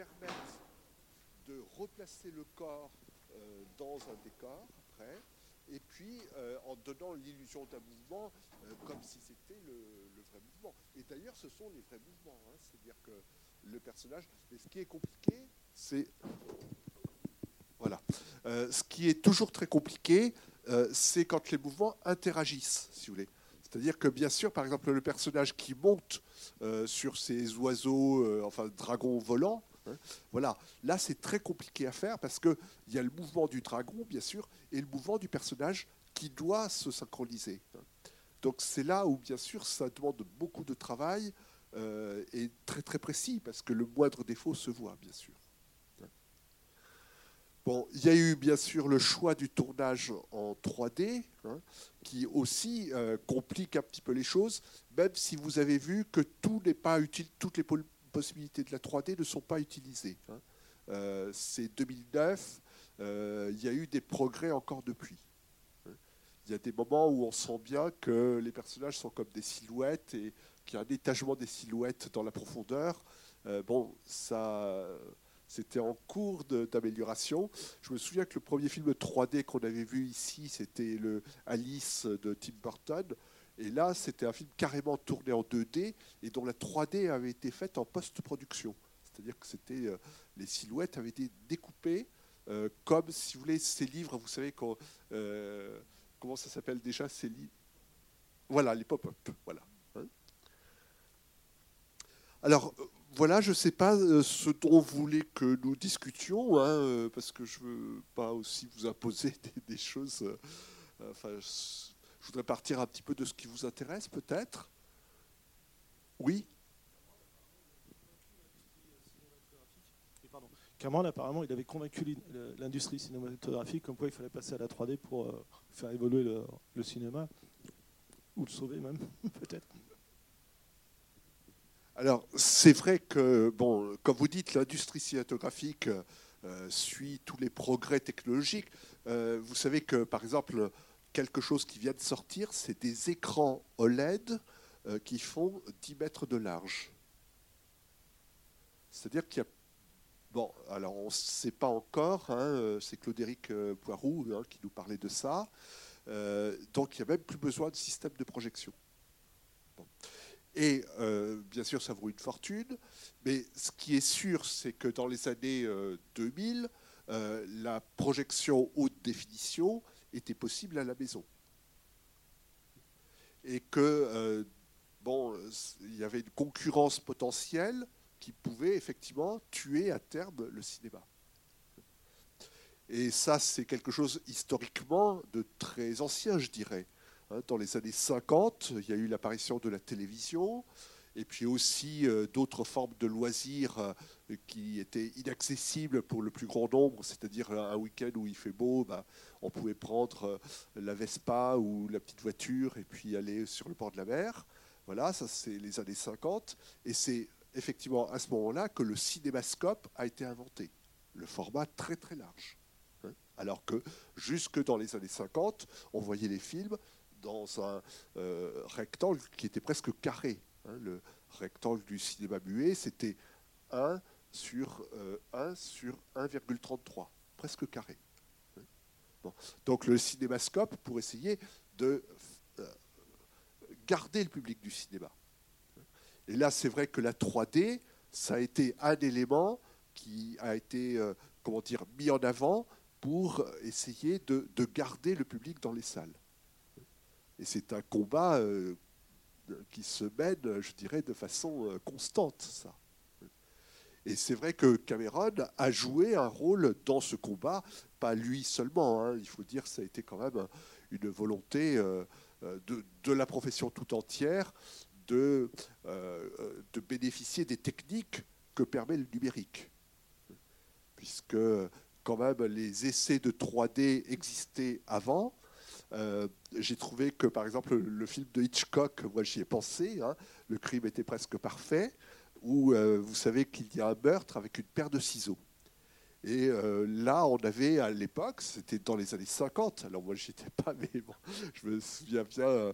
permettent de replacer le corps euh, dans un décor après, et puis euh, en donnant l'illusion d'un mouvement euh, comme si c'était le, vrai mouvement. Et d'ailleurs, ce sont les vrais mouvements. hein. C'est-à-dire que le personnage. Mais ce qui est compliqué, c'est. Voilà. Ce qui est toujours très compliqué, c'est quand les mouvements interagissent, si vous voulez. C'est-à-dire que, bien sûr, par exemple, le personnage qui monte sur ces oiseaux, enfin, dragons volants, hein, voilà. Là, c'est très compliqué à faire parce qu'il y a le mouvement du dragon, bien sûr, et le mouvement du personnage qui doit se synchroniser. hein. Donc, c'est là où, bien sûr, ça demande beaucoup de travail euh, et très, très précis parce que le moindre défaut se voit, bien sûr. Bon, il y a eu bien sûr le choix du tournage en 3D, hein, qui aussi euh, complique un petit peu les choses, même si vous avez vu que tout n'est pas utile, toutes les possibilités de la 3D ne sont pas utilisées. hein. Euh, C'est 2009, euh, il y a eu des progrès encore depuis. hein. Il y a des moments où on sent bien que les personnages sont comme des silhouettes et qu'il y a un étagement des silhouettes dans la profondeur. Euh, bon, ça, c'était en cours d'amélioration. Je me souviens que le premier film 3D qu'on avait vu ici, c'était le Alice de Tim Burton. Et là, c'était un film carrément tourné en 2D et dont la 3D avait été faite en post-production. C'est-à-dire que c'était euh, les silhouettes avaient été découpées euh, comme, si vous voulez, ces livres, vous savez, euh, comment ça s'appelle déjà ces livres Voilà, les pop-up. Voilà. Hein Alors, voilà, je ne sais pas ce dont vous voulez que nous discutions, hein, parce que je ne veux pas aussi vous imposer des, choses. Je voudrais partir un petit peu de ce qui vous intéresse, peut-être. Oui. Cameron, apparemment, il avait convaincu l'industrie cinématographique comme quoi il fallait passer à la 3D pour euh, faire évoluer le, le cinéma, ou le sauver même, peut-être. Alors, c'est vrai que, bon, comme vous dites, l'industrie cinématographique euh, suit tous les progrès technologiques. Euh, vous savez que, par exemple, quelque chose qui vient de sortir, c'est des écrans OLED euh, qui font 10 mètres de large. C'est-à-dire qu'il y a. Bon, alors on ne sait pas encore, hein, euh, c'est Claude-Éric euh, Poiroux hein, qui nous parlait de ça. Donc il n'y a même plus besoin de système de projection. Et bien sûr, ça vaut une fortune, mais ce qui est sûr, c'est que dans les années euh, 2000, euh, la projection haute définition était possible à la maison. Et que, euh, bon, il y avait une concurrence potentielle qui pouvait effectivement tuer à terme le cinéma. Et ça, c'est quelque chose historiquement de très ancien, je dirais. Hein, Dans les années 50, il y a eu l'apparition de la télévision, et puis aussi euh, d'autres formes de loisirs euh, qui étaient inaccessibles pour le plus grand nombre, c'est-à-dire un week-end où il fait beau, bah, on pouvait prendre euh, la Vespa ou la petite voiture et puis aller sur le bord de la mer. Voilà, ça c'est les années 50, et c'est effectivement à ce moment-là que le cinémascope a été inventé, le format très très large. hein. Alors que jusque dans les années 50, on voyait les films dans un rectangle qui était presque carré. Hein. Le rectangle du cinéma muet, c'était 1 sur euh, 1 sur 1,33, presque carré. hein. Donc le cinémascope pour essayer de euh, garder le public du cinéma. Et là, c'est vrai que la 3D, ça a été un élément qui a été euh, comment dire, mis en avant pour essayer de, de garder le public dans les salles. Et c'est un combat euh, qui se mène, je dirais, de façon euh, constante, ça. Et c'est vrai que Cameron a joué un rôle dans ce combat, pas lui seulement, hein, il faut dire que ça a été quand même une volonté euh, euh, de, la profession tout entière de bénéficier des techniques que permet le numérique. Puisque quand même les essais de 3D existaient avant, euh, j'ai trouvé que, par exemple, le film de Hitchcock, moi j'y ai pensé, hein, le crime était presque parfait, où euh, vous savez qu'il y a un meurtre avec une paire de ciseaux. Et euh, là, on avait à l'époque, c'était dans les années 50, alors moi j'y étais pas, mais je me souviens bien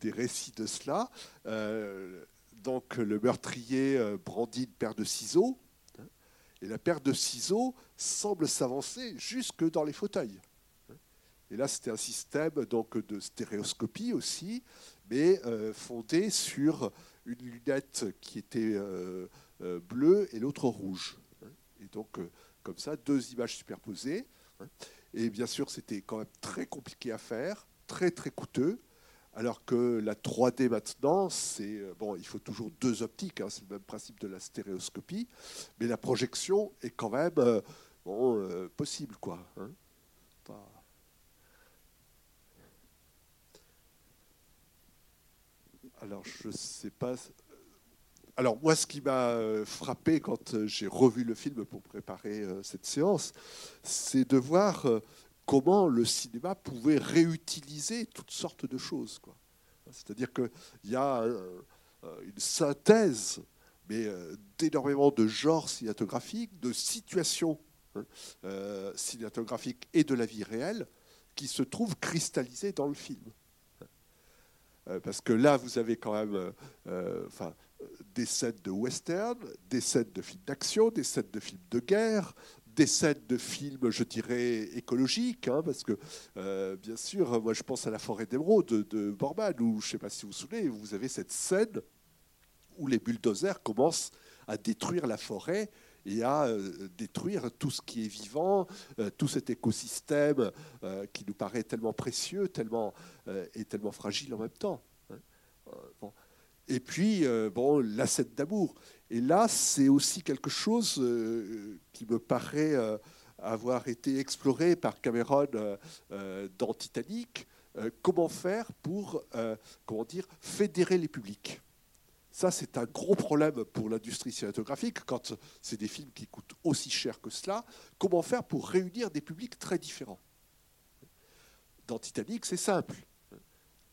des récits de cela. Donc le meurtrier brandit une paire de ciseaux, hein, Et la paire de ciseaux semble s'avancer jusque dans les fauteuils. Et là, c'était un système donc, de stéréoscopie aussi, mais euh, fondé sur une lunette qui était euh, euh, bleue et l'autre rouge. Et donc, comme ça, deux images superposées. Et bien sûr, c'était quand même très compliqué à faire, très très coûteux. Alors que la 3D maintenant, c'est bon, il faut toujours deux optiques, hein, c'est le même principe de la stéréoscopie, mais la projection est quand même possible, quoi. Hein. Alors, je sais pas. Alors, moi, ce qui m'a euh, frappé quand euh, j'ai revu le film pour préparer euh, cette séance, c'est de voir comment le cinéma pouvait réutiliser toutes sortes de choses. C'est-à-dire qu'il y a une synthèse mais d'énormément de genres cinématographiques, de situations hein, cinématographiques et de la vie réelle qui se trouvent cristallisées dans le film. Euh, parce que là, vous avez quand même euh, euh, enfin, des scènes de western, des scènes de films d'action, des scènes de films de guerre, des scènes de films, je dirais, écologiques, hein, parce que, bien sûr, moi je pense à La forêt d'émeraude de, de Borman, où, je ne sais pas si vous vous souvenez, vous avez cette scène où les bulldozers commencent à détruire la forêt et à euh, détruire tout ce qui est vivant, euh, tout cet écosystème euh, qui nous paraît tellement précieux tellement, et tellement fragile en même temps. Hein. Et puis, bon, la scène d'amour. Et là, c'est aussi quelque chose qui me paraît avoir été exploré par Cameron dans Titanic. comment faire pour, comment dire, fédérer les publics ça, c'est un gros problème pour l'industrie cinématographique quand c'est des films qui coûtent aussi cher que cela. Comment faire pour réunir des publics très différents? Dans Titanic, c'est simple.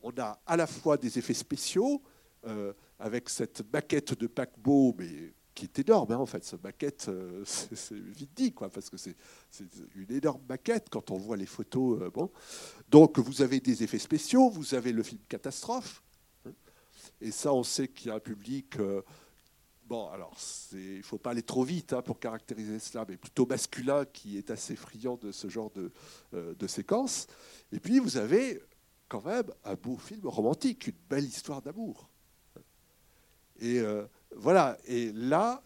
On a à la fois des effets spéciaux, euh, avec cette maquette de paquebot, mais qui est énorme, hein, en fait. Cette maquette, euh, c'est vite dit, quoi, parce que c'est une énorme maquette quand on voit les photos. Euh. Donc, vous avez des effets spéciaux, vous avez le film catastrophe, et ça, on sait qu'il y a un public. Euh, bon, alors, il ne faut pas aller trop vite hein, pour caractériser cela, mais plutôt masculin qui est assez friand de ce genre de, euh, de séquences. Et puis, vous avez quand même un beau film romantique, une belle histoire d'amour. Et euh, voilà, et là,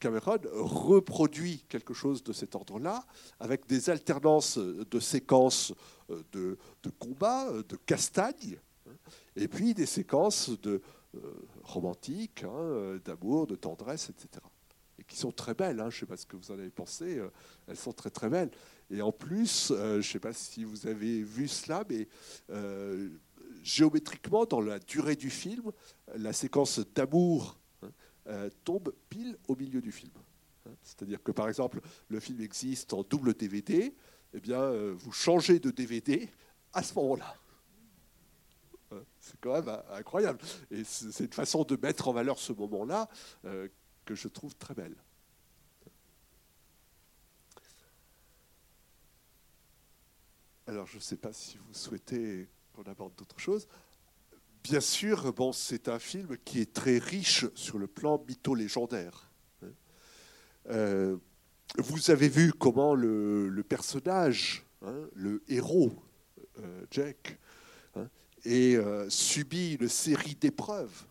Cameron reproduit quelque chose de cet ordre-là, avec des alternances de séquences de, de combats, de castagnes, et puis des séquences de, euh, romantiques, hein, euh, d'amour, de tendresse, etc. Et qui sont très belles, hein, je ne sais pas ce que vous en avez pensé, euh, elles sont très très belles. Et en plus, je ne sais pas si vous avez vu cela, mais géométriquement, dans la durée du film, la séquence d'amour hein, tombe pile au milieu du film. C'est-à-dire que, par exemple, le film existe en double DVD, eh bien, vous changez de DVD à ce moment-là. C'est quand même incroyable. Et c'est une façon de mettre en valeur ce moment-là euh, que je trouve très belle. Alors, je ne sais pas si vous souhaitez qu'on aborde d'autres choses. Bien sûr, c'est un film qui est très riche sur le plan mytho-légendaire. Euh, vous avez vu comment le, personnage, hein, le héros, euh, Jack, et euh, subit une série d'épreuves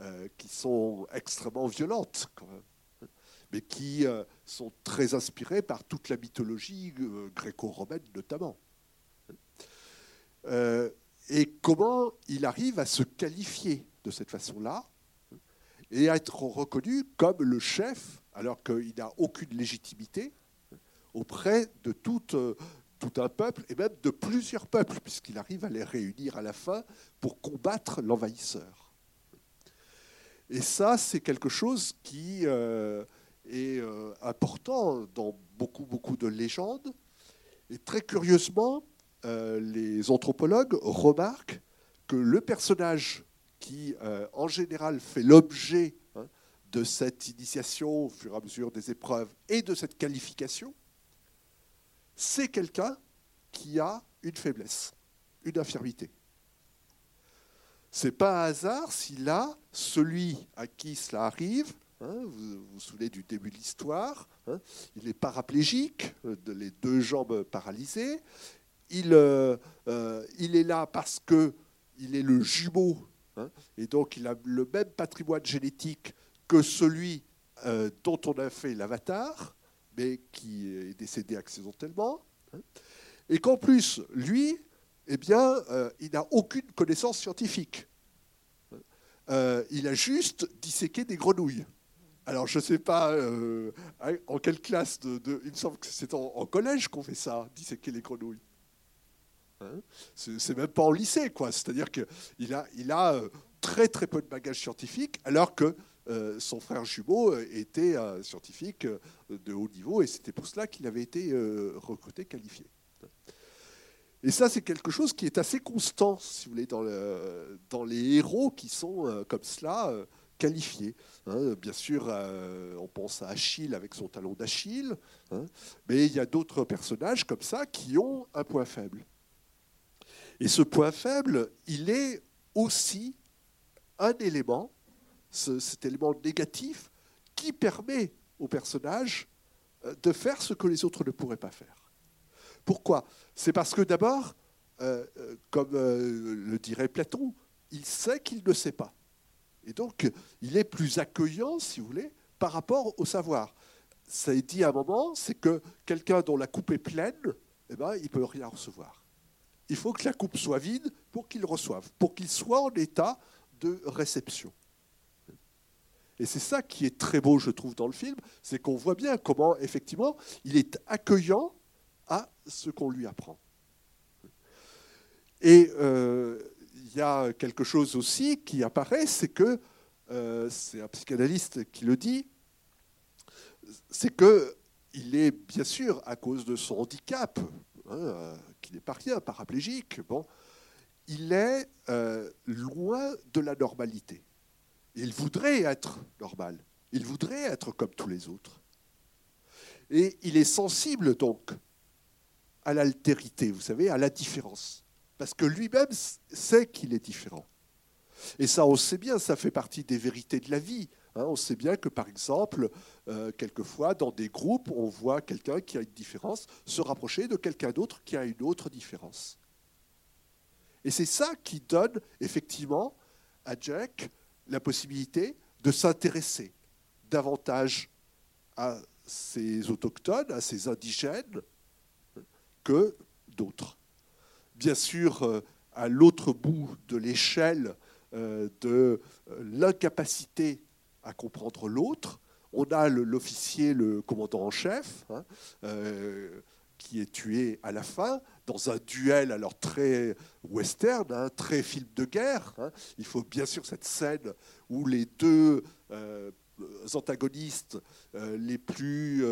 euh, qui sont extrêmement violentes, même, mais qui euh, sont très inspirées par toute la mythologie gréco-romaine notamment. et comment il arrive à se qualifier de cette façon-là et à être reconnu comme le chef, alors qu'il n'a aucune légitimité auprès de toute tout un peuple, et même de plusieurs peuples, puisqu'il arrive à les réunir à la fin pour combattre l'envahisseur. Et ça, c'est quelque chose qui euh, est euh, important dans beaucoup, beaucoup de légendes. Et très curieusement, euh, les anthropologues remarquent que le personnage qui, en général, fait l'objet hein, de cette initiation au fur et à mesure des épreuves et de cette qualification, c'est quelqu'un qui a une faiblesse, une infirmité. Ce n'est pas un hasard si là, celui à qui cela arrive Hein, vous, vous souvenez du début de l'histoire. Hein. il est paraplégique, euh, les deux jambes paralysées. Il, euh, euh, est là parce que il est le jumeau, hein, et donc il a le même patrimoine génétique que celui dont on a fait l'avatar, mais qui est décédé accidentellement. et qu'en plus, lui, eh bien, il n'a aucune connaissance scientifique. il a juste disséqué des grenouilles. Alors, je ne sais pas euh, en quelle classe de, Il me semble que c'est en, collège qu'on fait ça, disséquer les grenouilles. Hein c'est même pas en lycée, quoi. C'est-à-dire qu'il a, il a euh, très très peu de bagages scientifiques, alors que euh, son frère jumeau était un scientifique de haut niveau, et c'était pour cela qu'il avait été recruté, qualifié. Et ça, c'est quelque chose qui est assez constant, si vous voulez, dans, le, dans les héros qui sont comme cela qualifiés. Hein. bien sûr, euh, on pense à Achille avec son talon d'Achille, hein. mais il y a d'autres personnages comme ça qui ont un point faible. Et ce point faible, il est aussi un élément, cet élément négatif, qui permet au personnage euh, de faire ce que les autres ne pourraient pas faire. Pourquoi? C'est parce que d'abord, euh, comme le dirait Platon, il sait qu'il ne sait pas. Et donc, il est plus accueillant, si vous voulez, par rapport au savoir. Ça est dit à un moment, c'est que quelqu'un dont la coupe est pleine, eh ben, il ne peut rien recevoir. Il faut que la coupe soit vide pour qu'il reçoive, pour qu'il soit en état de réception. Et c'est ça qui est très beau, je trouve, dans le film, c'est qu'on voit bien comment, effectivement, il est accueillant à ce qu'on lui apprend. Et euh, il y a quelque chose aussi qui apparaît, c'est que, euh, c'est un psychanalyste qui le dit, c'est qu'il est bien sûr, à cause de son handicap, hein, euh, qui n'est pas rien, paraplégique, bon, il est loin de la normalité. Il voudrait être normal, il voudrait être comme tous les autres. Et il est sensible donc à l'altérité, vous savez, à la différence parce que lui-même sait qu'il est différent. Et ça, on sait bien, ça fait partie des vérités de la vie. Hein. on sait bien que, par exemple, euh, quelquefois, dans des groupes, on voit quelqu'un qui a une différence se rapprocher de quelqu'un d'autre qui a une autre différence. Et c'est ça qui donne, effectivement, à Jack la possibilité de s'intéresser davantage à ces autochtones, à ces indigènes, que d'autres bien sûr euh, à l'autre bout de l'échelle euh, de euh, l'incapacité à comprendre l'autre. On a l'officier, le commandant en chef, hein, qui est tué à la fin dans un duel alors très western, hein, très film de guerre. Hein. Il faut bien sûr cette scène où les deux antagonistes les plus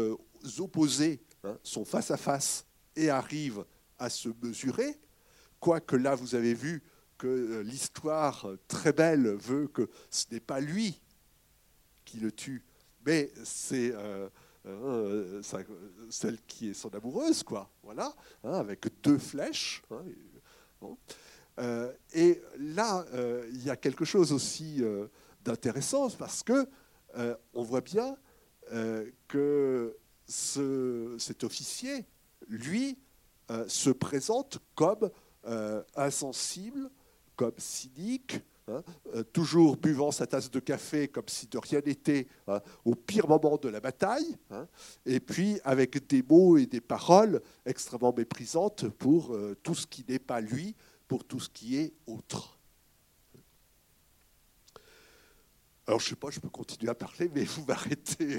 opposés sont face à face et arrivent à se mesurer. Quoique là, vous avez vu que euh, l'histoire très belle veut que ce n'est pas lui qui le tue, mais c'est euh, euh, celle qui est son amoureuse, quoi. Voilà, hein, avec deux flèches. Hein, et là, il y a quelque chose aussi d'intéressant parce que on voit bien que cet officier, lui, se présente comme euh, insensible, comme cynique, hein, euh, toujours buvant sa tasse de café comme si de rien n'était hein, au pire moment de la bataille, hein, et puis avec des mots et des paroles extrêmement méprisantes pour euh, tout ce qui n'est pas lui, pour tout ce qui est autre. Alors je ne sais pas, je peux continuer à parler, mais vous m'arrêtez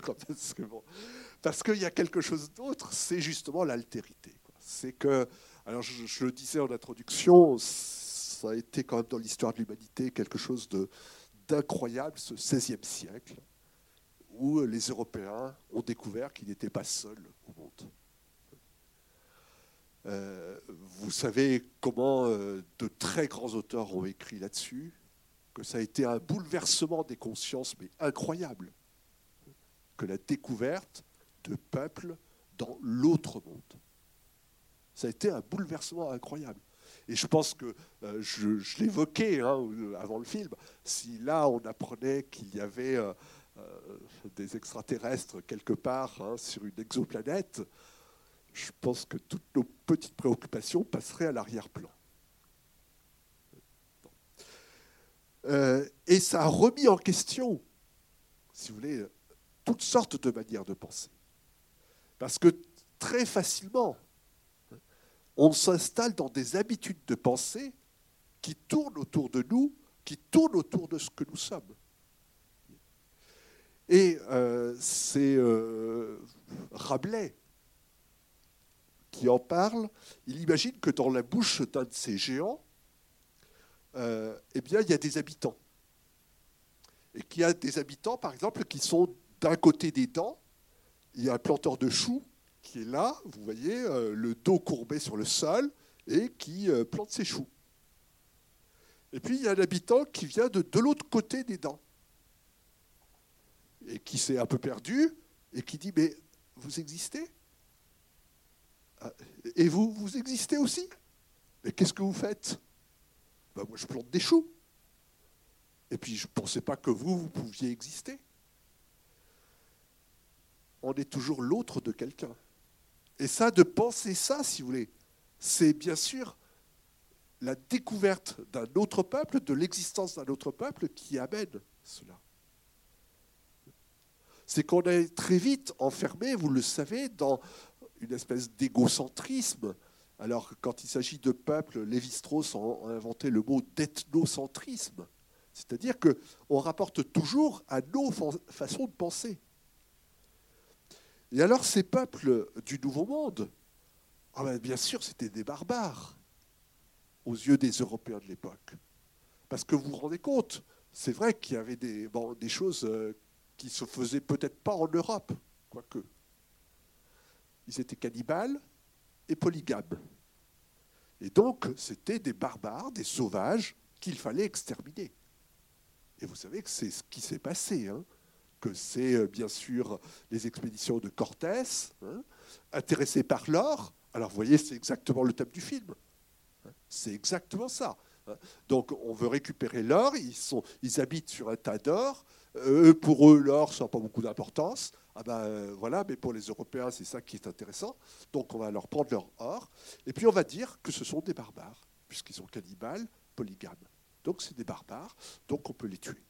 parce qu'il y a quelque chose d'autre, c'est justement l'altérité. C'est que alors, je, le disais en introduction, ça a été quand même dans l'histoire de l'humanité quelque chose d'incroyable, ce XVIe siècle, où les Européens ont découvert qu'ils n'étaient pas seuls au monde. Euh, vous savez comment euh, de très grands auteurs ont écrit là-dessus, que ça a été un bouleversement des consciences, mais incroyable, que la découverte de peuples dans l'autre monde. Ça a été un bouleversement incroyable. Et je pense que euh, je, l'évoquais hein, avant le film. Si là on apprenait qu'il y avait euh, des extraterrestres quelque part hein, sur une exoplanète, je pense que toutes nos petites préoccupations passeraient à l'arrière-plan. Euh, et ça a remis en question, si vous voulez, toutes sortes de manières de penser. Parce que très facilement, on s'installe dans des habitudes de pensée qui tournent autour de nous, qui tournent autour de ce que nous sommes. Et euh, c'est euh, Rabelais qui en parle. Il imagine que dans la bouche d'un de ces géants, euh, eh bien, il y a des habitants. Et qu'il y a des habitants, par exemple, qui sont d'un côté des dents. Il y a un planteur de choux qui est là, vous voyez, euh, le dos courbé sur le sol, et qui euh, plante ses choux. Et puis, il y a un habitant qui vient de, de l'autre côté des dents, et qui s'est un peu perdu, et qui dit, mais vous existez? Ah, Et vous, vous existez aussi? Mais qu'est-ce que vous faites? Ben, moi je plante des choux. Et puis je ne pensais pas que vous, vous pouviez exister. On est toujours l'autre de quelqu'un. Et ça, de penser ça, si vous voulez, c'est bien sûr la découverte d'un autre peuple, de l'existence d'un autre peuple qui amène cela. C'est qu'on est très vite enfermé, vous le savez, dans une espèce d'égocentrisme alors, quand il s'agit de peuple, Lévi-Strauss a inventé le mot d'ethnocentrisme. C'est-à-dire qu'on rapporte toujours à nos façons de penser. Et alors, ces peuples du Nouveau Monde, ah ben, bien sûr, c'était des barbares aux yeux des Européens de l'époque. Parce que vous vous rendez compte, c'est vrai qu'il y avait des, choses euh, qui se faisaient peut-être pas en Europe, quoique. Ils étaient cannibales, et polygames. Et donc, c'était des barbares, des sauvages qu'il fallait exterminer. Et vous savez que c'est ce qui s'est passé, hein, que c'est euh, bien sûr les expéditions de Cortés, hein, intéressés par l'or. Alors, vous voyez, c'est exactement le thème du film. Hein. c'est exactement ça. Donc, on veut récupérer l'or, ils, ils habitent sur un tas d'or. Euh, pour eux, l'or, ça n'a pas beaucoup d'importance. Ah ben euh, voilà, mais pour les Européens, c'est ça qui est intéressant. Donc on va leur prendre leur or, et puis on va dire que ce sont des barbares, puisqu'ils sont cannibales, polygames. Donc c'est des barbares, donc on peut les tuer.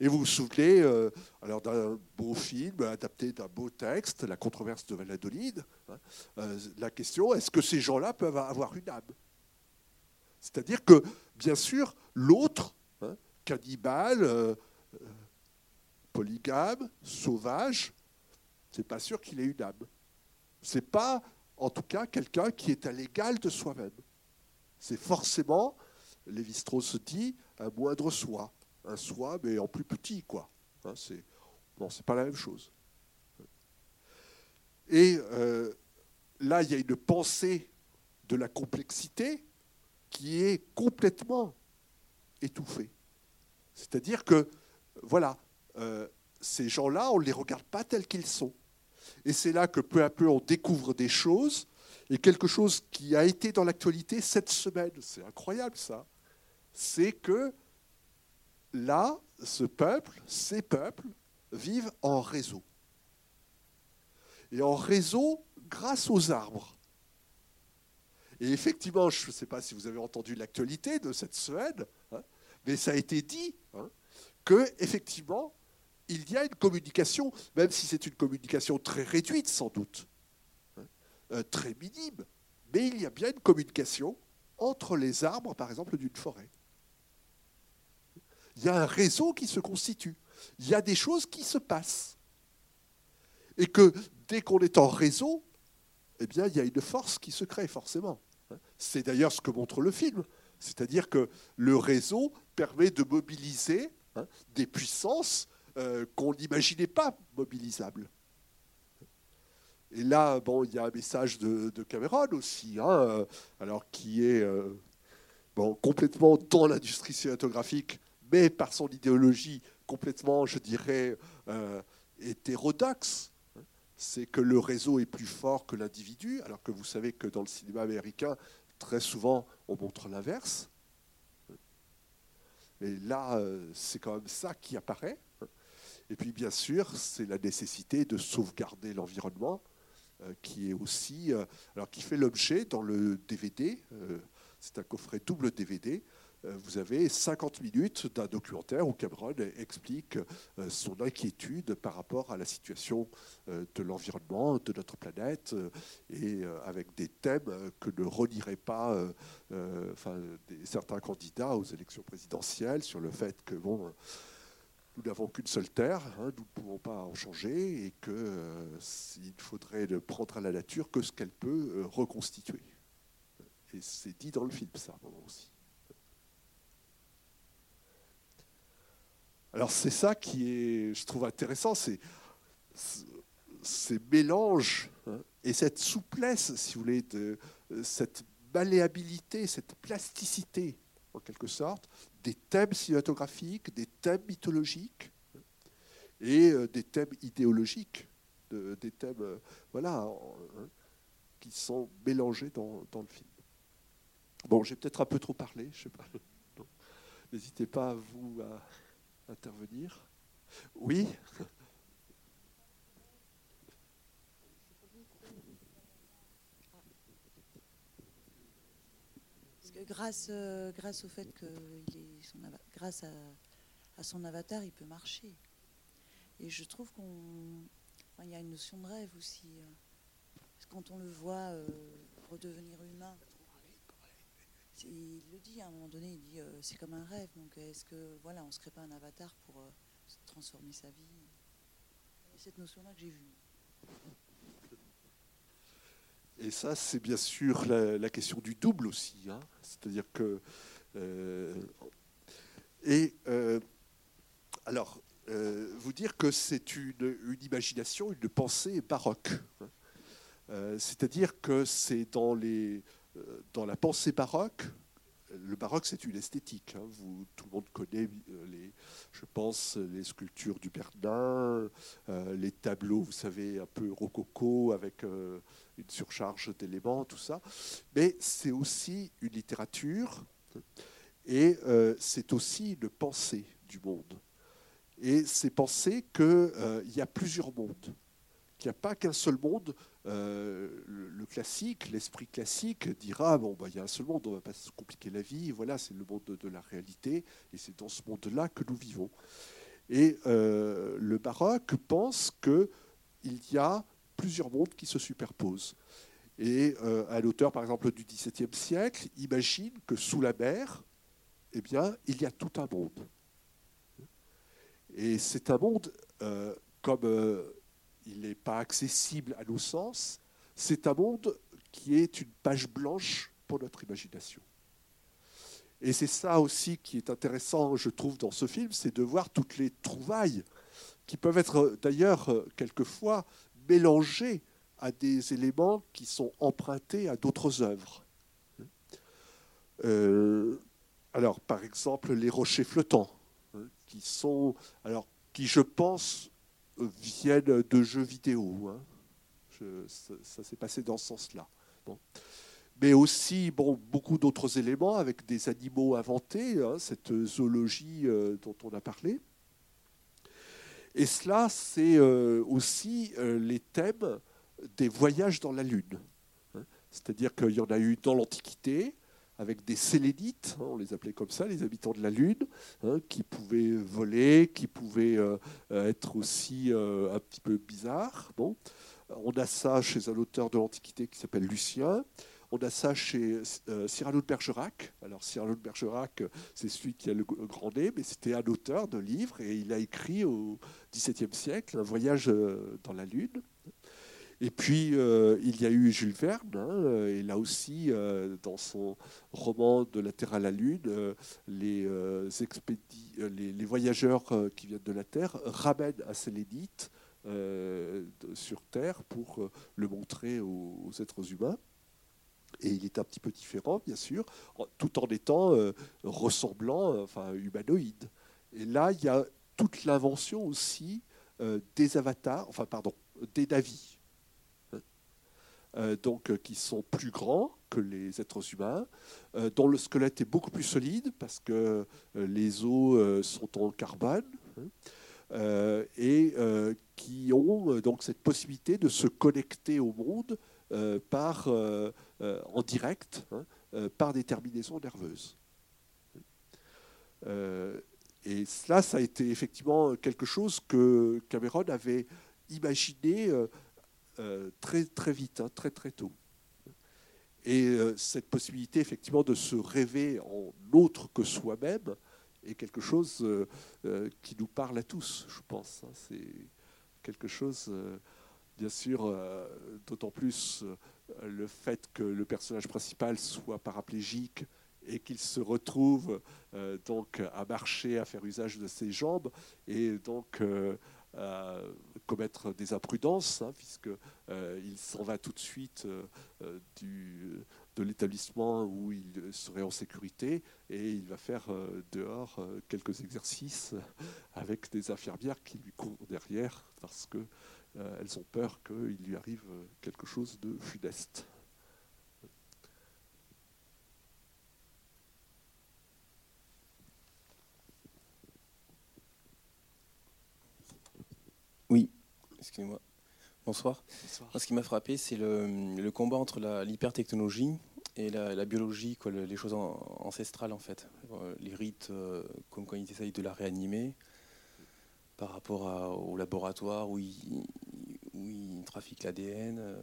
Et vous vous souvenez euh, alors d'un beau film adapté d'un beau texte, La controverse de Valladolid. Hein, euh, la question est-ce que ces gens-là peuvent avoir une âme? C'est-à-dire que, bien sûr, l'autre, hein, cannibale, polygame, sauvage, c'est pas sûr qu'il ait une âme. C'est pas, en tout cas, quelqu'un qui est à l'égal de soi-même. C'est forcément, Lévi-Strauss dit, un moindre soi, un soi, mais en plus petit, quoi. Hein, c'est non, c'est pas la même chose. Et euh, là, il y a une pensée de la complexité qui est complètement étouffée. C'est-à-dire que, voilà, euh, ces gens-là, on ne les regarde pas tels qu'ils sont. Et c'est là que peu à peu on découvre des choses, et quelque chose qui a été dans l'actualité cette semaine, c'est incroyable ça, c'est que là, ce peuple, ces peuples, vivent en réseau. Et en réseau grâce aux arbres. Et effectivement, je ne sais pas si vous avez entendu l'actualité de cette semaine, hein, mais ça a été dit hein, que effectivement, il y a une communication, même si c'est une communication très réduite sans doute, hein, euh, très minime, mais il y a bien une communication entre les arbres, par exemple, d'une forêt. Il y a un réseau qui se constitue. Il y a des choses qui se passent. Et que dès qu'on est en réseau, eh bien, il y a une force qui se crée forcément. C'est d'ailleurs ce que montre le film. C'est-à-dire que le réseau permet de mobiliser hein, des puissances euh, qu'on n'imaginait pas mobilisables. Et là, bon, il y a un message de, Cameron aussi, hein, euh, alors qui est euh, complètement dans l'industrie cinématographique, mais par son idéologie complètement, je dirais, hétérodoxe. C'est que le réseau est plus fort que l'individu, alors que vous savez que dans le cinéma américain, très souvent, on montre l'inverse. Et là, c'est quand même ça qui apparaît. Et puis bien sûr, c'est la nécessité de sauvegarder l'environnement, qui est aussi, alors qui fait l'objet dans le DVD. c'est un coffret double DVD euh, vous avez 50 minutes d'un documentaire où Cameron explique euh, son inquiétude par rapport à la situation euh, de l'environnement, de notre planète, et avec des thèmes que ne reliraient pas certains candidats aux élections présidentielles sur le fait que bon, nous n'avons qu'une seule Terre, hein, nous ne pouvons pas en changer, et qu'il ne faudrait prendre à la nature que ce qu'elle peut reconstituer. Et c'est dit dans le film, ça, aussi. Alors c'est ça qui est, je trouve intéressant, c'est ces mélanges hein, et cette souplesse, si vous voulez, de, cette malléabilité, cette plasticité, en quelque sorte, des thèmes cinématographiques, des thèmes mythologiques et euh, des thèmes idéologiques, des thèmes euh, voilà, hein, qui sont mélangés dans, le film. Bon, j'ai peut-être un peu trop parlé, je sais pas. N'hésitez pas à vous à intervenir Oui Parce que grâce, euh, grâce au fait que il est son, grâce à, son avatar, il peut marcher. Et je trouve qu'on, il y a une notion de rêve aussi. Euh. quand on le voit euh, redevenir humain, il le dit à un moment donné, il dit euh, c'est comme un rêve. Donc est-ce que voilà, on se crée pas un avatar pour euh, transformer sa vie? Cette notion-là que j'ai vue. Et ça, c'est bien sûr la, question du double aussi. Hein. C'est-à-dire que. Euh, et alors, vous dire que c'est une, imagination, une pensée baroque. Hein. C'est-à-dire que c'est dans les euh, dans la pensée baroque, le baroque, c'est une esthétique. Hein. Tout le monde connaît, euh, je pense, les sculptures du Bernard, euh, les tableaux, vous savez, un peu rococo avec une surcharge d'éléments, tout ça. Mais c'est aussi une littérature et c'est aussi une pensée du monde. Et c'est penser qu'il y a plusieurs mondes, qu'il n'y a pas qu'un seul monde euh, le, classique, l'esprit classique dira bon, bah, il y a un seul monde, on ne va pas se compliquer la vie, voilà, c'est le monde de la réalité, et c'est dans ce monde-là que nous vivons. Et euh, le baroque pense qu'il y a plusieurs mondes qui se superposent. Et euh, un auteur, par exemple, du XVIIe siècle, imagine que sous la mer, eh bien, il y a tout un monde. Et c'est un monde comme il n'est pas accessible à nos sens, c'est un monde qui est une page blanche pour notre imagination. Et c'est ça aussi qui est intéressant, je trouve, dans ce film, c'est de voir toutes les trouvailles qui peuvent être d'ailleurs quelquefois mélangées à des éléments qui sont empruntés à d'autres œuvres. Euh, alors, par exemple, les rochers flottants, hein, qui sont, alors, qui, je pense, viennent de jeux vidéo. Hein. ça, s'est passé dans ce sens-là. Mais aussi beaucoup d'autres éléments avec des animaux inventés, hein, cette zoologie euh, dont on a parlé. Et cela, c'est euh, aussi euh, les thèmes des voyages dans la Lune. Hein. C'est-à-dire qu'il y en a eu dans l'Antiquité, avec des sélénites, hein, on les appelait comme ça, les habitants de la Lune, hein, qui pouvaient voler, qui pouvaient euh, être aussi euh, un petit peu bizarres. On a ça chez un auteur de l'Antiquité qui s'appelle Lucien. On a ça chez euh, Cyrano de Bergerac. Alors Cyrano de Bergerac, c'est celui qui a le grand nez, mais c'était un auteur de livres et il a écrit au XVIIe siècle un voyage dans la Lune. Et puis, euh, il y a eu Jules Verne, hein, et là aussi, euh, dans son roman De la Terre à la Lune, les, euh, voyageurs qui viennent de la Terre ramènent un sélénite sur Terre pour le montrer aux, êtres humains. Et il est un petit peu différent, bien sûr, tout en étant ressemblant, enfin humanoïde. Et là, il y a toute l'invention aussi des avatars, enfin, pardon, des navis. Euh, donc, euh, qui sont plus grands que les êtres humains, euh, dont le squelette est beaucoup plus solide parce que les os sont en carbone. Hein. et qui ont donc cette possibilité de se connecter au monde par, en direct hein, par des terminaisons nerveuses. et cela, ça a été effectivement quelque chose que Cameron avait imaginé très, très vite, hein, très très tôt. Et euh, cette possibilité, effectivement, de se rêver en autre que soi-même est quelque chose euh, euh, qui nous parle à tous, je pense. Hein. C'est quelque chose, bien sûr, d'autant plus le fait que le personnage principal soit paraplégique et qu'il se retrouve donc à marcher, à faire usage de ses jambes, et donc commettre des imprudences, hein, puisqu'il euh, s'en va tout de suite euh, euh, de l'établissement où il serait en sécurité et il va faire dehors quelques exercices avec des infirmières qui lui courent derrière parce qu'elles ont peur qu'il lui arrive quelque chose de funeste. Oui, excusez-moi. Bonsoir. ce qui m'a frappé, c'est le, combat entre l'hypertechnologie et la, biologie, quoi, les choses ancestrales en fait. Euh, les rites, euh, comme quand ils essayent de la réanimer, par rapport au laboratoire où ils, trafiquent l'ADN. Euh,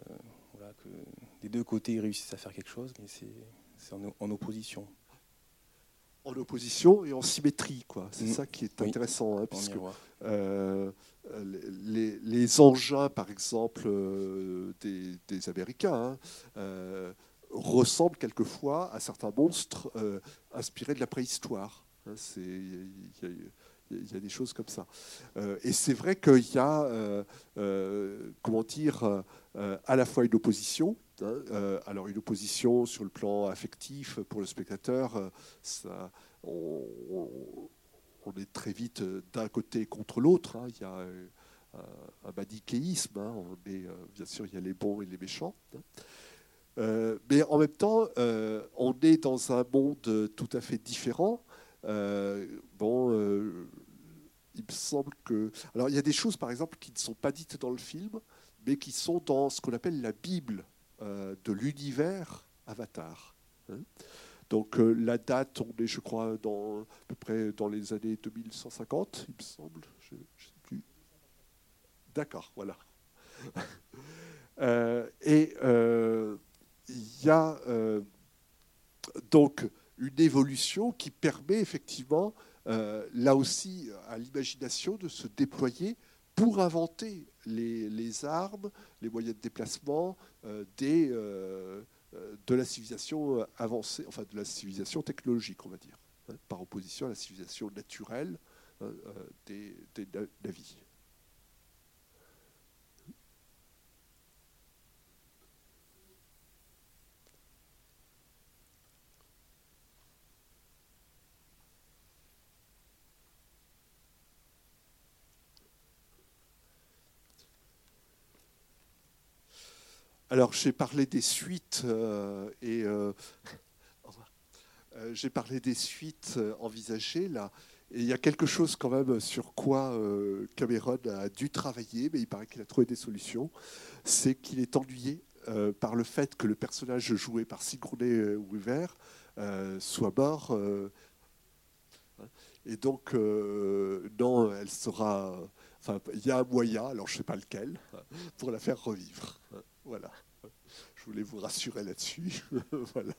voilà, que des deux côtés, ils réussissent à faire quelque chose, mais c'est en, opposition en opposition et en symétrie. quoi. C'est mm. ça qui est intéressant, hein, puisque euh, les, les, engins, par exemple, euh, des, Américains, hein, euh, ressemblent quelquefois à certains monstres inspirés de la préhistoire. Il y, a des choses comme ça. et c'est vrai qu'il y a, comment dire, à la fois une opposition, hein, alors une opposition sur le plan affectif pour le spectateur, ça, est très vite euh, d'un côté contre l'autre. Hein. Il y a euh, un manichéisme. Hein. Euh, bien sûr, il y a les bons et les méchants. Hein. mais en même temps, on est dans un monde tout à fait différent. bon, il semble que. Alors, il y a des choses, par exemple, qui ne sont pas dites dans le film, mais qui sont dans ce qu'on appelle la Bible de l'univers Avatar. Donc euh, la date, on est, je crois, dans, à peu près dans les années 2150, il me semble. Je. D'accord, voilà. Euh, et euh, il y a donc une évolution qui permet effectivement, là aussi, à l'imagination de se déployer pour inventer les, les, armes, les moyens de déplacement, des de la civilisation euh, avancée, enfin de la civilisation technologique, on va dire, hein, par opposition à la civilisation naturelle hein, euh, des, des, de la vie. Alors j'ai parlé des suites euh, et euh, euh, j'ai parlé des suites envisagées là. Et il y a quelque chose quand même sur quoi Cameron a dû travailler, mais il paraît qu'il a trouvé des solutions. C'est qu'il est ennuyé par le fait que le personnage joué par Sigourney Weaver soit mort. et donc, non, elle sera. Enfin, il y a un moyen, alors je ne sais pas lequel, pour la faire revivre. Voilà. Je voulais vous rassurer là-dessus. voilà.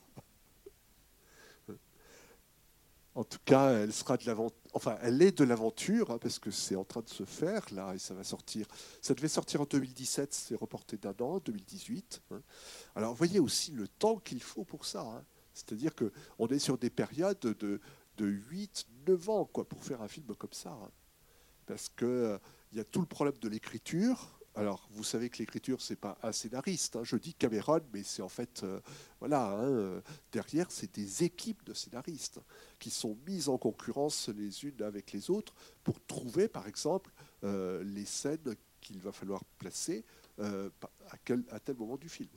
En tout cas, elle sera de l'aventure. Enfin, elle est de l'aventure hein, parce que c'est en train de se faire là et ça va sortir. Ça devait sortir en 2017, c'est reporté d'un an, 2018. Hein. Alors, voyez aussi le temps qu'il faut pour ça. Hein. C'est-à-dire que on est sur des périodes de, de 8, 9 ans quoi, pour faire un film comme ça. Parce qu'il euh, y a tout le problème de l'écriture, alors, vous savez que l'écriture, c'est pas un scénariste. Hein. Je dis Cameron, mais c'est en fait, euh, voilà, hein, euh, derrière, c'est des équipes de scénaristes qui sont mises en concurrence les unes avec les autres pour trouver, par exemple, euh, les scènes qu'il va falloir placer à, tel moment du film.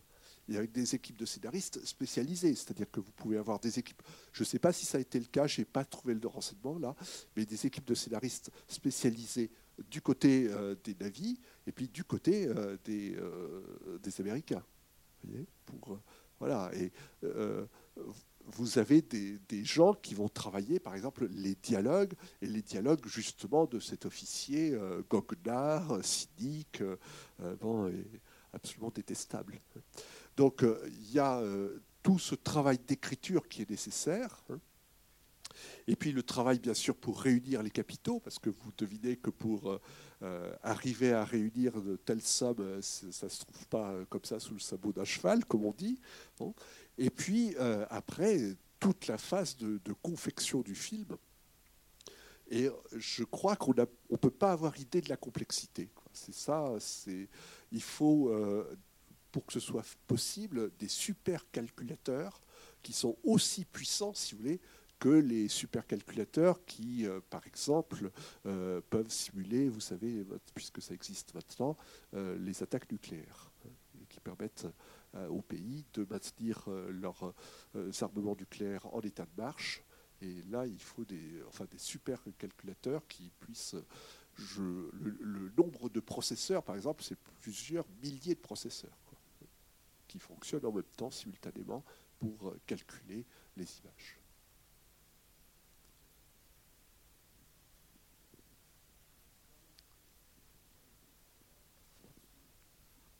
et avec des équipes de scénaristes spécialisées. C'est-à-dire que vous pouvez avoir des équipes, je ne sais pas si ça a été le cas, je n'ai pas trouvé le renseignement là, mais des équipes de scénaristes spécialisées du côté euh, des navis et puis du côté euh, des, euh, des, Américains. Vous voyez Pour, voilà. Et vous avez des, gens qui vont travailler, par exemple, les dialogues, et les dialogues justement de cet officier goguenard, cynique, bon, absolument détestable. Donc il y a tout ce travail d'écriture qui est nécessaire. Hein, et puis le travail, bien sûr, pour réunir les capitaux, parce que vous devinez que pour euh, euh, arriver à réunir de telles sommes, euh, ça ne se trouve pas comme ça sous le sabot d'un cheval, comme on dit. Et puis, après, toute la phase de, confection du film. Et je crois qu'on ne peut pas avoir idée de la complexité. C'est ça, il faut, pour que ce soit possible, des super calculateurs qui sont aussi puissants, si vous voulez, que les supercalculateurs qui, euh, par exemple, euh, peuvent simuler, vous savez, puisque ça existe maintenant, euh, les attaques nucléaires, qui permettent au pays de maintenir leurs armements nucléaires en état de marche. Et là, il faut des, enfin, des supercalculateurs qui puissent... le, nombre de processeurs, par exemple, c'est plusieurs milliers de processeurs qui fonctionnent en même temps, simultanément, pour calculer les images.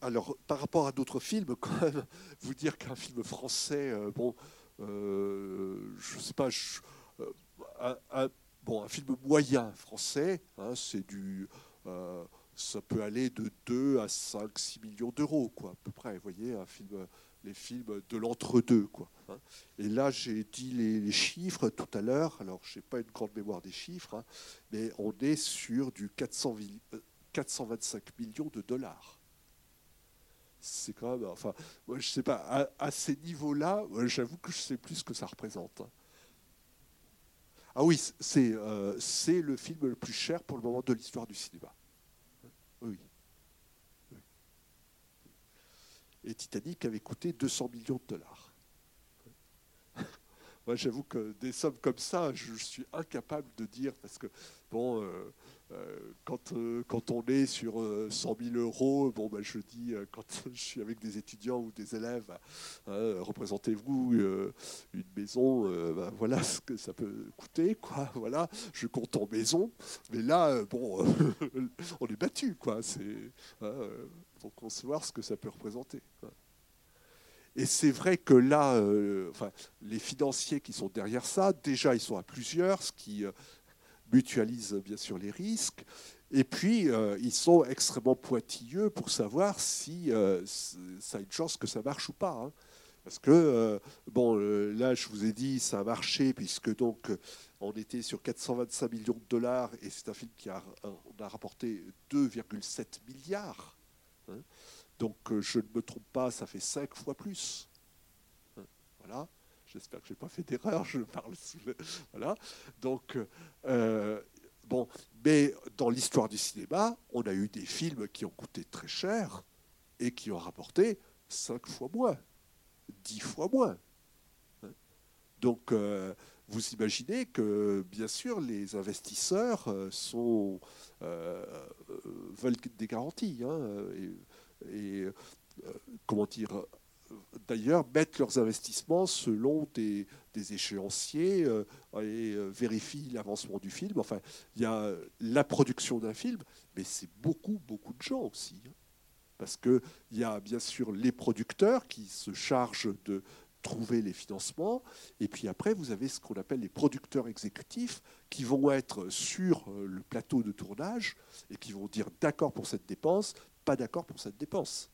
Alors, par rapport à d'autres films, quand même, vous dire qu'un film français, euh, bon, euh, je ne sais pas, euh, un, bon, un film moyen français, hein, c'est du, ça peut aller de 2 à 5, 6 millions d'euros, quoi, à peu près. Vous voyez, un film, les films de l'entre-deux, quoi. Hein. Et là, j'ai dit les, chiffres tout à l'heure. Alors, je n'ai pas une grande mémoire des chiffres, hein, mais on est sur du 400, 425 millions de dollars c'est quand même. Enfin, moi, je sais pas, à, ces niveaux-là, j'avoue que je sais plus ce que ça représente. Ah oui, euh, c'est le film le plus cher pour le moment de l'histoire du cinéma. Oui. Et Titanic avait coûté 200 millions de dollars. Moi, j'avoue que des sommes comme ça, je suis incapable de dire parce que, bon, euh, euh, quand, euh, quand on est sur 100 000 euros, bon, ben, je dis, quand je suis avec des étudiants ou des élèves, hein, représentez-vous une maison, ben, voilà ce que ça peut coûter, quoi. Voilà, je compte en maison, mais là, bon, on est battu, quoi. C'est hein, pour concevoir ce que ça peut représenter. Et c'est vrai que là, enfin, les financiers qui sont derrière ça, déjà, ils sont à plusieurs, ce qui mutualisent bien sûr les risques. Et puis, euh, ils sont extrêmement pointilleux pour savoir si euh, ça a une chance que ça marche ou pas. Hein. Parce que, euh, bon, là, je vous ai dit, ça a marché, puisque donc, on était sur 425 millions de dollars, et c'est un film qui a rapporté 2,7 milliards. Hein. Donc, je ne me trompe pas, ça fait 5 fois plus. Voilà. J'espère que je n'ai pas fait d'erreur, je parle sous le... Voilà. Donc, euh, bon, mais dans l'histoire du cinéma, on a eu des films qui ont coûté très cher et qui ont rapporté cinq fois moins, dix fois moins. Donc, euh, vous imaginez que, bien sûr, les investisseurs euh, sont, veulent des garanties. Hein, et comment dire d'ailleurs mettent leurs investissements selon des, échéanciers euh, et euh, vérifient l'avancement du film. Enfin, il y a la production d'un film, mais c'est beaucoup, beaucoup de gens aussi. Hein. parce qu'il y a bien sûr les producteurs qui se chargent de trouver les financements, et puis après, vous avez ce qu'on appelle les producteurs exécutifs qui vont être sur euh, le plateau de tournage et qui vont dire d'accord pour cette dépense, pas d'accord pour cette dépense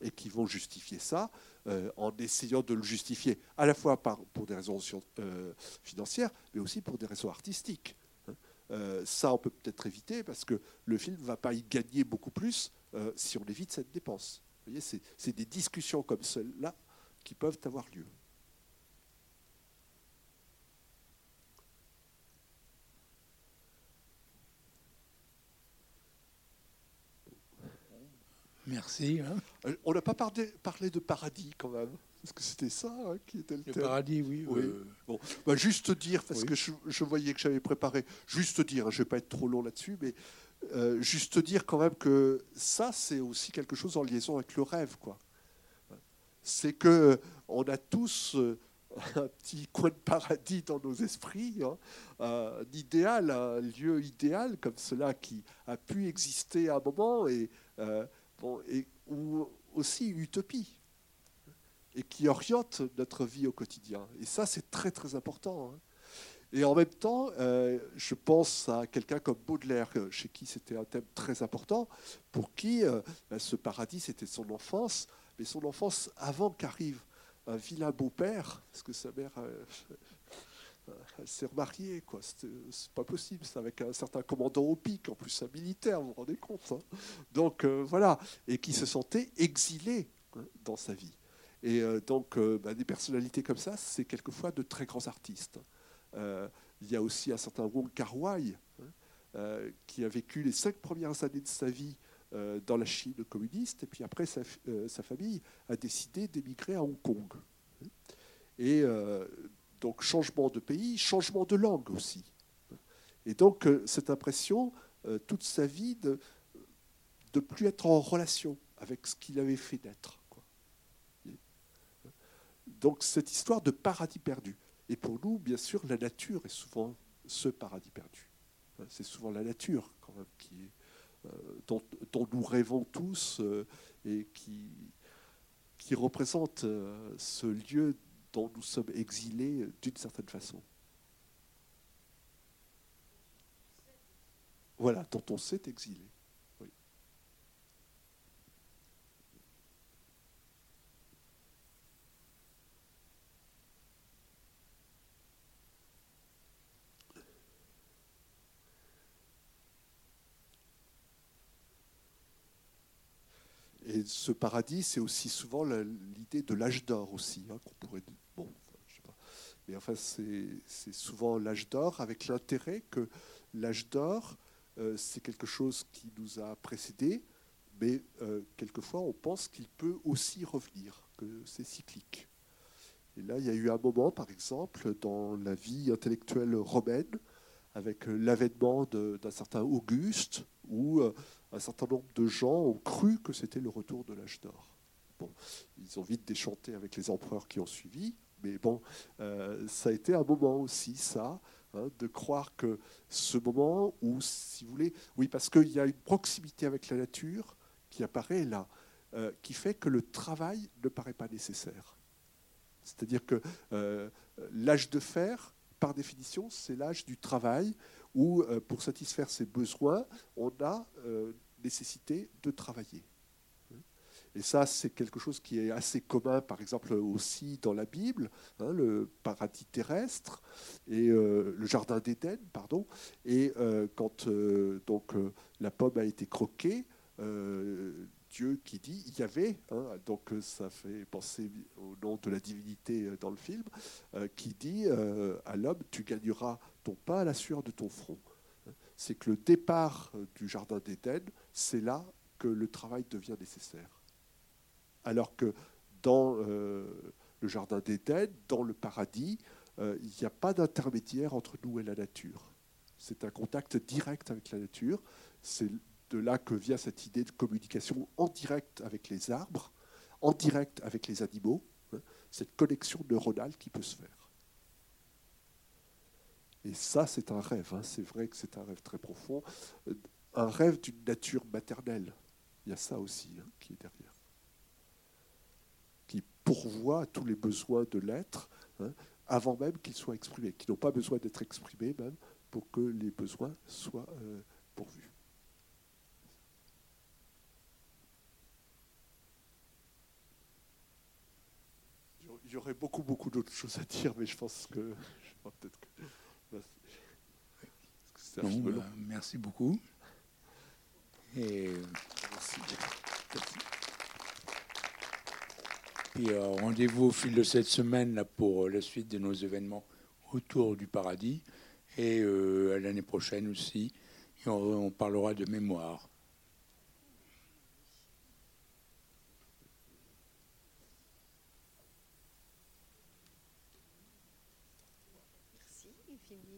et qui vont justifier ça euh, en essayant de le justifier à la fois par, pour des raisons euh, financières, mais aussi pour des raisons artistiques. Hein. Euh, ça, on peut peut-être éviter parce que le film ne va pas y gagner beaucoup plus si on évite cette dépense. Vous voyez, c'est des discussions comme celle-là qui peuvent avoir lieu. Merci. Hein. Euh, on n'a pas parlé, parlé, de paradis quand même. Parce que c'était ça hein, qui était le, le paradis, oui. oui. Bon, bah, juste dire, parce que je, je, voyais que j'avais préparé, juste dire, je ne vais pas être trop long là-dessus, mais euh, juste dire quand même que ça, c'est aussi quelque chose en liaison avec le rêve. quoi. C'est que on a tous euh, un petit coin de paradis dans nos esprits, hein, un idéal, un lieu idéal comme cela qui a pu exister à un moment et, et ou aussi utopie et qui oriente notre vie au quotidien. Et ça, c'est très très important. Hein. Et en même temps, euh, je pense à quelqu'un comme Baudelaire, euh, chez qui c'était un thème très important, pour qui euh, ben, ce paradis, c'était son enfance, mais son enfance avant qu'arrive un vilain beau-père, parce que sa mère, elle s'est remariée, quoi. C'est pas possible, c'est avec un certain commandant au pic, en plus un militaire, vous vous rendez compte. Hein. Donc voilà, et qui se sentait exilé hein, dans sa vie. Et euh, donc, euh, bah, des personnalités comme ça, c'est quelquefois de très grands artistes. Euh, il y a aussi un certain Wong Kar Wai, hein, qui a vécu les cinq premières années de sa vie dans la Chine communiste, et puis après, sa, famille a décidé d'émigrer à Hong Kong. Et donc, changement de pays, changement de langue aussi. Et donc, cette impression, toute sa vie, de ne plus être en relation avec ce qu'il avait fait d'être. Donc cette histoire de paradis perdu. Et pour nous, bien sûr, la nature est souvent ce paradis perdu. C'est souvent la nature quand même euh, dont, nous rêvons tous euh, et qui, représente euh, ce lieu dont nous sommes exilés d'une certaine façon. Voilà, dont on s'est exilé. Et ce paradis, c'est aussi souvent l'idée de l'âge d'or aussi, hein, qu'on pourrait. Bon, je sais pas. Mais enfin, c'est souvent l'âge d'or avec l'intérêt que l'âge d'or, euh, c'est quelque chose qui nous a précédé, mais euh, quelquefois on pense qu'il peut aussi revenir, que c'est cyclique. Et là, il y a eu un moment, par exemple, dans la vie intellectuelle romaine, avec l'avènement d'un certain Auguste, où euh, un certain nombre de gens ont cru que c'était le retour de l'âge d'or. Bon, ils ont vite déchanté avec les empereurs qui ont suivi, mais bon, euh, ça a été un moment aussi, ça, hein, de croire que ce moment où, si vous voulez, oui, parce qu'il y a une proximité avec la nature qui apparaît là, euh, qui fait que le travail ne paraît pas nécessaire. C'est-à-dire que l'âge de fer, par définition, c'est l'âge du travail où, pour satisfaire ses besoins, on a nécessité de travailler. Et ça, c'est quelque chose qui est assez commun, par exemple, aussi dans la Bible, hein, le paradis terrestre et euh, le jardin d'Éden, pardon. Et euh, quand euh, donc la pomme a été croquée, Dieu qui dit il y avait, hein, donc ça fait penser au nom de la divinité dans le film, qui dit à l'homme tu gagneras ton pain à la sueur de ton front c'est que le départ euh, du Jardin d'Éden, c'est là que le travail devient nécessaire. Alors que dans euh, le Jardin d'Éden, dans le paradis, euh, il n'y a pas d'intermédiaire entre nous et la nature. C'est un contact direct avec la nature. C'est de là que vient cette idée de communication en direct avec les arbres, en direct avec les animaux, hein, cette connexion neuronale qui peut se faire. Et ça, c'est un rêve. Hein. C'est vrai que c'est un rêve très profond. Un rêve d'une nature maternelle. Il y a ça aussi hein, qui est derrière. Qui pourvoit à tous les besoins de l'être avant même qu'ils soient exprimés, qui n'ont pas besoin d'être exprimés même pour que les besoins soient euh, pourvus. Il y aurait beaucoup, beaucoup d'autres choses à dire, mais je pense que je peut-être que bah, merci beaucoup. Et Puis euh, rendez-vous au fil de cette semaine pour la suite de nos événements autour du paradis et euh, l'année prochaine aussi. on parlera de mémoire.